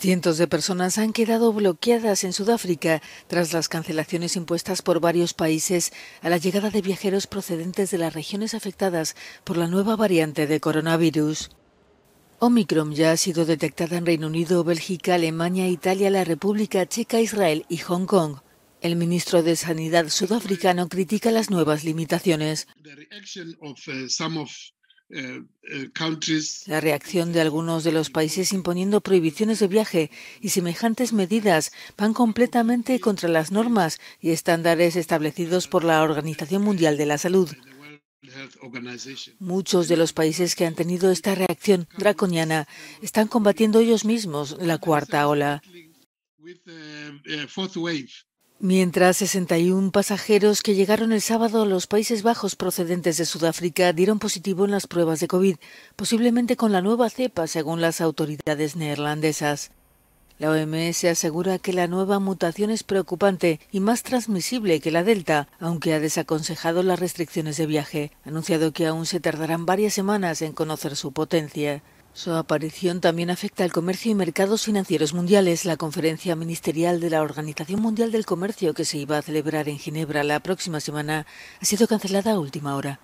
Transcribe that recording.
Cientos de personas han quedado bloqueadas en Sudáfrica tras las cancelaciones impuestas por varios países a la llegada de viajeros procedentes de las regiones afectadas por la nueva variante de coronavirus. Omicron ya ha sido detectada en Reino Unido, Bélgica, Alemania, Italia, la República Checa, Israel y Hong Kong. El ministro de Sanidad sudafricano critica las nuevas limitaciones. Eh, eh, la reacción de algunos de los países imponiendo prohibiciones de viaje y semejantes medidas van completamente contra las normas y estándares establecidos por la Organización Mundial de la Salud. Muchos de los países que han tenido esta reacción draconiana están combatiendo ellos mismos la cuarta ola. Mientras 61 pasajeros que llegaron el sábado a los Países Bajos procedentes de Sudáfrica dieron positivo en las pruebas de COVID, posiblemente con la nueva cepa, según las autoridades neerlandesas. La OMS asegura que la nueva mutación es preocupante y más transmisible que la Delta, aunque ha desaconsejado las restricciones de viaje. Anunciado que aún se tardarán varias semanas en conocer su potencia. Su aparición también afecta al comercio y mercados financieros mundiales. La conferencia ministerial de la Organización Mundial del Comercio, que se iba a celebrar en Ginebra la próxima semana, ha sido cancelada a última hora.